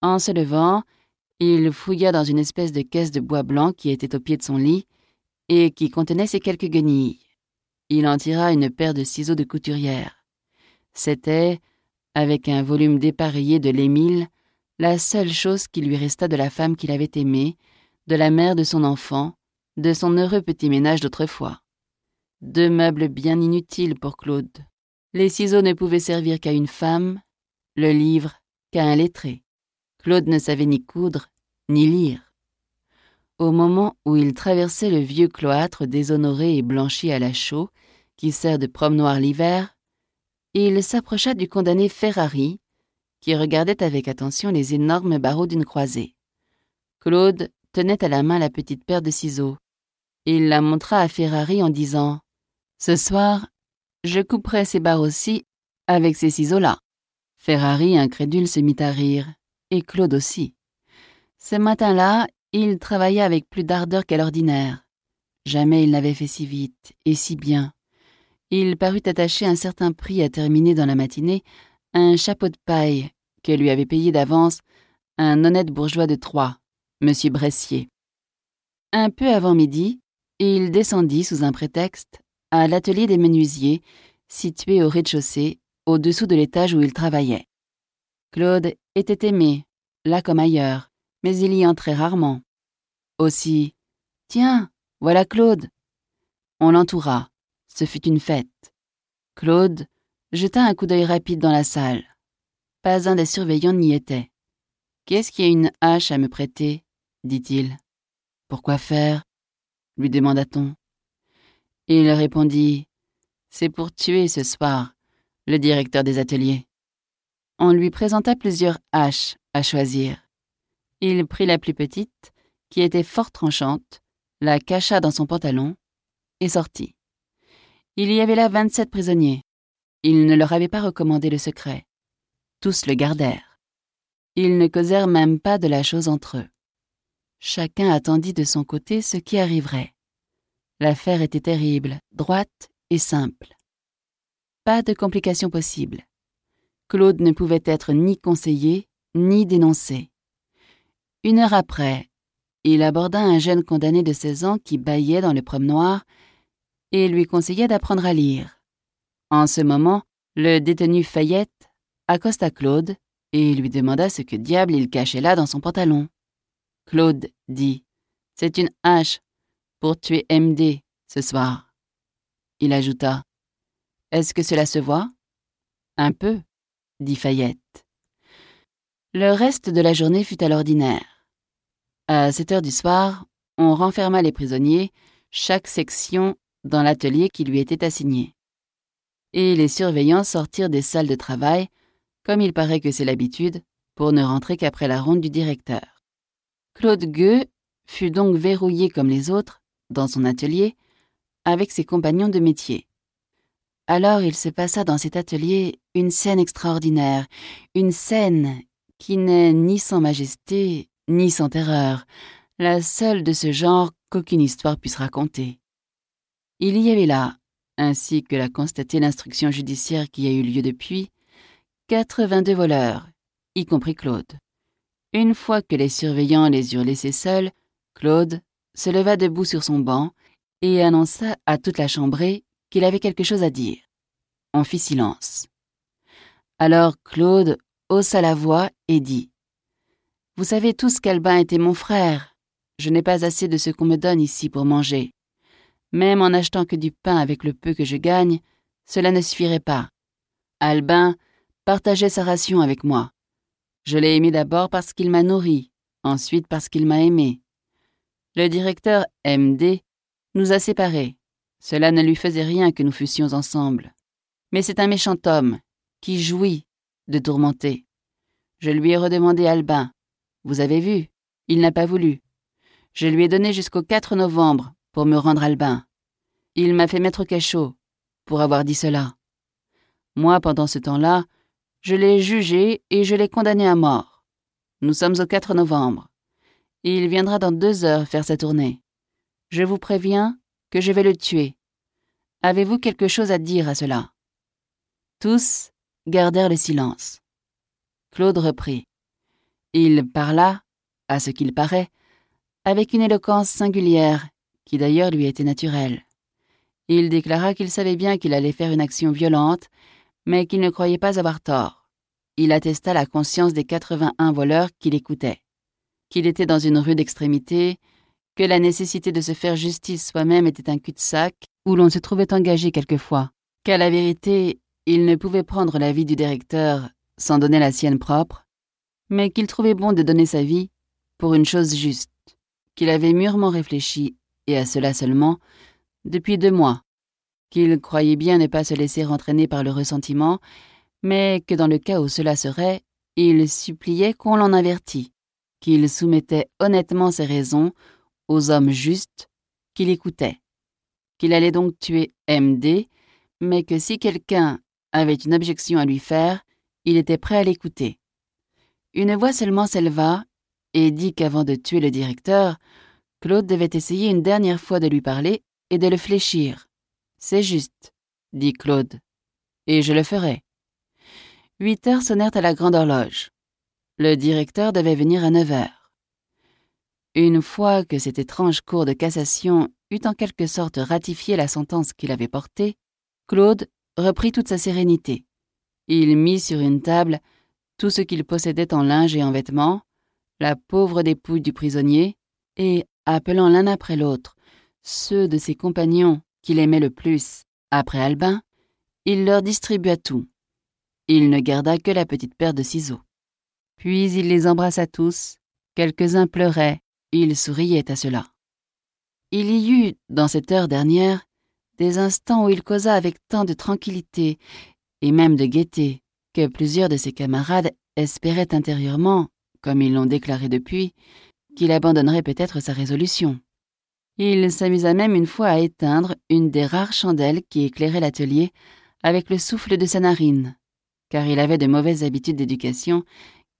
En se levant, il fouilla dans une espèce de caisse de bois blanc qui était au pied de son lit et qui contenait ces quelques guenilles. Il en tira une paire de ciseaux de couturière. C'était, avec un volume dépareillé de l'Émile, la seule chose qui lui resta de la femme qu'il avait aimée, de la mère de son enfant, de son heureux petit ménage d'autrefois. Deux meubles bien inutiles pour Claude. Les ciseaux ne pouvaient servir qu'à une femme, le livre qu'à un lettré. Claude ne savait ni coudre, ni lire. Au moment où il traversait le vieux cloître déshonoré et blanchi à la chaux, qui sert de promenoir l'hiver, il s'approcha du condamné Ferrari, qui regardait avec attention les énormes barreaux d'une croisée. Claude tenait à la main la petite paire de ciseaux. Il la montra à Ferrari en disant Ce soir, je couperai ces barreaux-ci avec ces ciseaux-là. Ferrari, incrédule, se mit à rire, et Claude aussi. Ce matin-là, il travailla avec plus d'ardeur qu'à l'ordinaire. Jamais il n'avait fait si vite et si bien. Il parut attacher un certain prix à terminer dans la matinée un chapeau de paille que lui avait payé d'avance un honnête bourgeois de Troyes, M. Bressier. Un peu avant midi, il descendit sous un prétexte à l'atelier des menuisiers, situé au rez-de-chaussée, au-dessous de l'étage où il travaillait. Claude était aimé, là comme ailleurs, mais il y entrait rarement. Aussi, Tiens, voilà Claude. On l'entoura. Ce fut une fête. Claude jeta un coup d'œil rapide dans la salle. Pas un des surveillants n'y était. Qu'est-ce qui a une hache à me prêter? dit-il. Pourquoi faire? lui demanda-t-on. Il répondit C'est pour tuer ce soir, le directeur des ateliers. On lui présenta plusieurs haches à choisir. Il prit la plus petite, qui était fort tranchante, la cacha dans son pantalon et sortit. Il y avait là vingt-sept prisonniers. Il ne leur avait pas recommandé le secret. Tous le gardèrent. Ils ne causèrent même pas de la chose entre eux. Chacun attendit de son côté ce qui arriverait. L'affaire était terrible, droite et simple. Pas de complications possibles. Claude ne pouvait être ni conseillé, ni dénoncé. Une heure après, il aborda un jeune condamné de 16 ans qui bâillait dans le promenoir et lui conseilla d'apprendre à lire. En ce moment, le détenu Fayette accosta Claude et lui demanda ce que diable il cachait là dans son pantalon. Claude dit C'est une hache pour tuer MD ce soir. Il ajouta Est-ce que cela se voit? Un peu, dit Fayette. Le reste de la journée fut à l'ordinaire. À sept heures du soir, on renferma les prisonniers, chaque section dans l'atelier qui lui était assigné. Et les surveillants sortirent des salles de travail, comme il paraît que c'est l'habitude, pour ne rentrer qu'après la ronde du directeur. Claude Gueux fut donc verrouillé comme les autres, dans son atelier, avec ses compagnons de métier. Alors il se passa dans cet atelier une scène extraordinaire, une scène qui n'est ni sans majesté, ni sans terreur, la seule de ce genre qu'aucune histoire puisse raconter. Il y avait là, ainsi que l'a constaté l'instruction judiciaire qui a eu lieu depuis, 82 voleurs, y compris Claude. Une fois que les surveillants les eurent laissés seuls, Claude se leva debout sur son banc et annonça à toute la chambrée qu'il avait quelque chose à dire. On fit silence. Alors Claude haussa la voix et dit Vous savez tous qu'Albin était mon frère. Je n'ai pas assez de ce qu'on me donne ici pour manger. Même en achetant que du pain avec le peu que je gagne, cela ne suffirait pas. Albin partageait sa ration avec moi. Je l'ai aimé d'abord parce qu'il m'a nourri, ensuite parce qu'il m'a aimé. Le directeur MD nous a séparés. Cela ne lui faisait rien que nous fussions ensemble. Mais c'est un méchant homme qui jouit de tourmenter. Je lui ai redemandé Albin. Vous avez vu, il n'a pas voulu. Je lui ai donné jusqu'au 4 novembre pour me rendre Albin. Il m'a fait mettre au cachot pour avoir dit cela. Moi, pendant ce temps-là, je l'ai jugé et je l'ai condamné à mort. Nous sommes au 4 novembre. Il viendra dans deux heures faire sa tournée. Je vous préviens que je vais le tuer. Avez-vous quelque chose à dire à cela? Tous gardèrent le silence. Claude reprit. Il parla, à ce qu'il paraît, avec une éloquence singulière, qui d'ailleurs lui était naturelle. Il déclara qu'il savait bien qu'il allait faire une action violente, mais qu'il ne croyait pas avoir tort. Il attesta la conscience des 81 voleurs qui l'écoutaient, qu'il était dans une rude extrémité, que la nécessité de se faire justice soi-même était un cul-de-sac où l'on se trouvait engagé quelquefois, qu'à la vérité, il ne pouvait prendre la vie du directeur sans donner la sienne propre, mais qu'il trouvait bon de donner sa vie pour une chose juste, qu'il avait mûrement réfléchi, et à cela seulement, depuis deux mois, qu'il croyait bien ne pas se laisser entraîner par le ressentiment, mais que dans le cas où cela serait, il suppliait qu'on l'en avertît, qu'il soumettait honnêtement ses raisons aux hommes justes qu'il écoutait, qu'il allait donc tuer MD, mais que si quelqu'un avait une objection à lui faire, il était prêt à l'écouter. Une voix seulement s'éleva et dit qu'avant de tuer le directeur, Claude devait essayer une dernière fois de lui parler et de le fléchir. C'est juste, dit Claude, et je le ferai. Huit heures sonnèrent à la grande horloge. Le directeur devait venir à neuf heures. Une fois que cette étrange cour de cassation eut en quelque sorte ratifié la sentence qu'il avait portée, Claude reprit toute sa sérénité. Il mit sur une table tout ce qu'il possédait en linge et en vêtements, la pauvre dépouille du prisonnier, et, appelant l'un après l'autre ceux de ses compagnons qu'il aimait le plus, après Albin, il leur distribua tout. Il ne garda que la petite paire de ciseaux. Puis il les embrassa tous, quelques-uns pleuraient, il souriait à cela. Il y eut, dans cette heure dernière, des instants où il causa avec tant de tranquillité et même de gaieté que plusieurs de ses camarades espéraient intérieurement, comme ils l'ont déclaré depuis, qu'il abandonnerait peut-être sa résolution. Il s'amusa même une fois à éteindre une des rares chandelles qui éclairait l'atelier avec le souffle de sa narine, car il avait de mauvaises habitudes d'éducation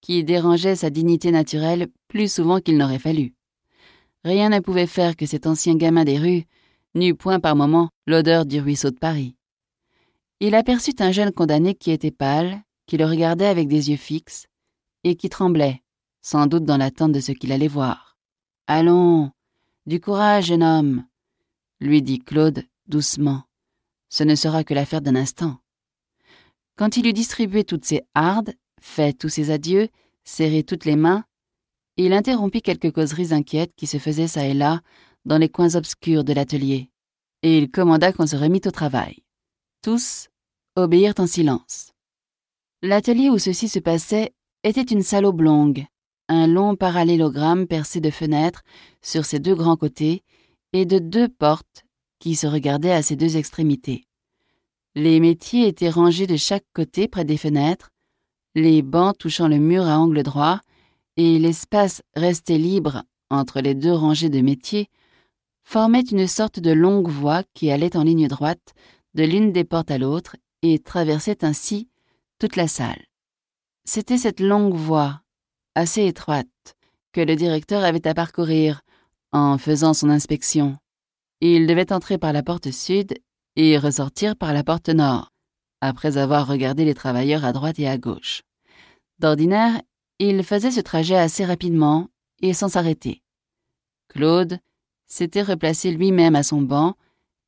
qui dérangeaient sa dignité naturelle plus souvent qu'il n'aurait fallu. Rien ne pouvait faire que cet ancien gamin des rues n'eût point par moments l'odeur du ruisseau de Paris. Il aperçut un jeune condamné qui était pâle, qui le regardait avec des yeux fixes, et qui tremblait, sans doute dans l'attente de ce qu'il allait voir. Allons, du courage, jeune homme, lui dit Claude doucement. Ce ne sera que l'affaire d'un instant. Quand il eut distribué toutes ses hardes, fait tous ses adieux, serré toutes les mains, il interrompit quelques causeries inquiètes qui se faisaient çà et là dans les coins obscurs de l'atelier, et il commanda qu'on se remit au travail. Tous obéirent en silence. L'atelier où ceci se passait était une salle oblongue, un long parallélogramme percé de fenêtres sur ses deux grands côtés et de deux portes qui se regardaient à ses deux extrémités. Les métiers étaient rangés de chaque côté près des fenêtres, les bancs touchant le mur à angle droit, et l'espace resté libre entre les deux rangées de métiers formait une sorte de longue voie qui allait en ligne droite de l'une des portes à l'autre et traversait ainsi toute la salle. C'était cette longue voie assez étroite que le directeur avait à parcourir en faisant son inspection. Il devait entrer par la porte sud et ressortir par la porte nord, après avoir regardé les travailleurs à droite et à gauche. D'ordinaire, il faisait ce trajet assez rapidement et sans s'arrêter. Claude s'était replacé lui-même à son banc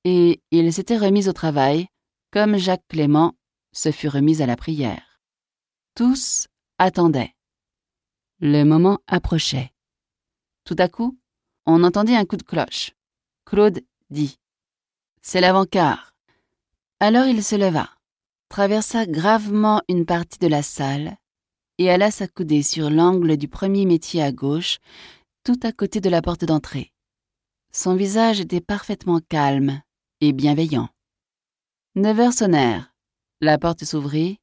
et il s'était remis au travail, comme Jacques Clément se fut remis à la prière. Tous attendaient. Le moment approchait. Tout à coup, on entendit un coup de cloche. Claude dit C'est l'avant-quart. Alors il se leva, traversa gravement une partie de la salle et alla s'accouder sur l'angle du premier métier à gauche, tout à côté de la porte d'entrée. Son visage était parfaitement calme et bienveillant. Neuf heures sonnèrent. La porte s'ouvrit.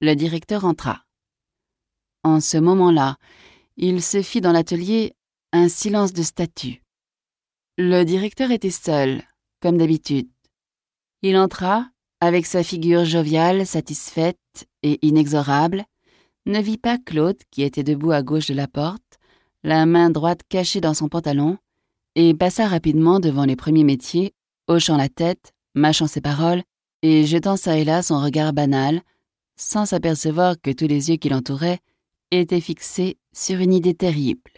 Le directeur entra. En ce moment-là, il se fit dans l'atelier un silence de statue. Le directeur était seul, comme d'habitude. Il entra, avec sa figure joviale, satisfaite et inexorable, ne vit pas Claude, qui était debout à gauche de la porte, la main droite cachée dans son pantalon, et passa rapidement devant les premiers métiers, hochant la tête, mâchant ses paroles, et jetant çà et là son regard banal, sans s'apercevoir que tous les yeux qui l'entouraient était fixé sur une idée terrible.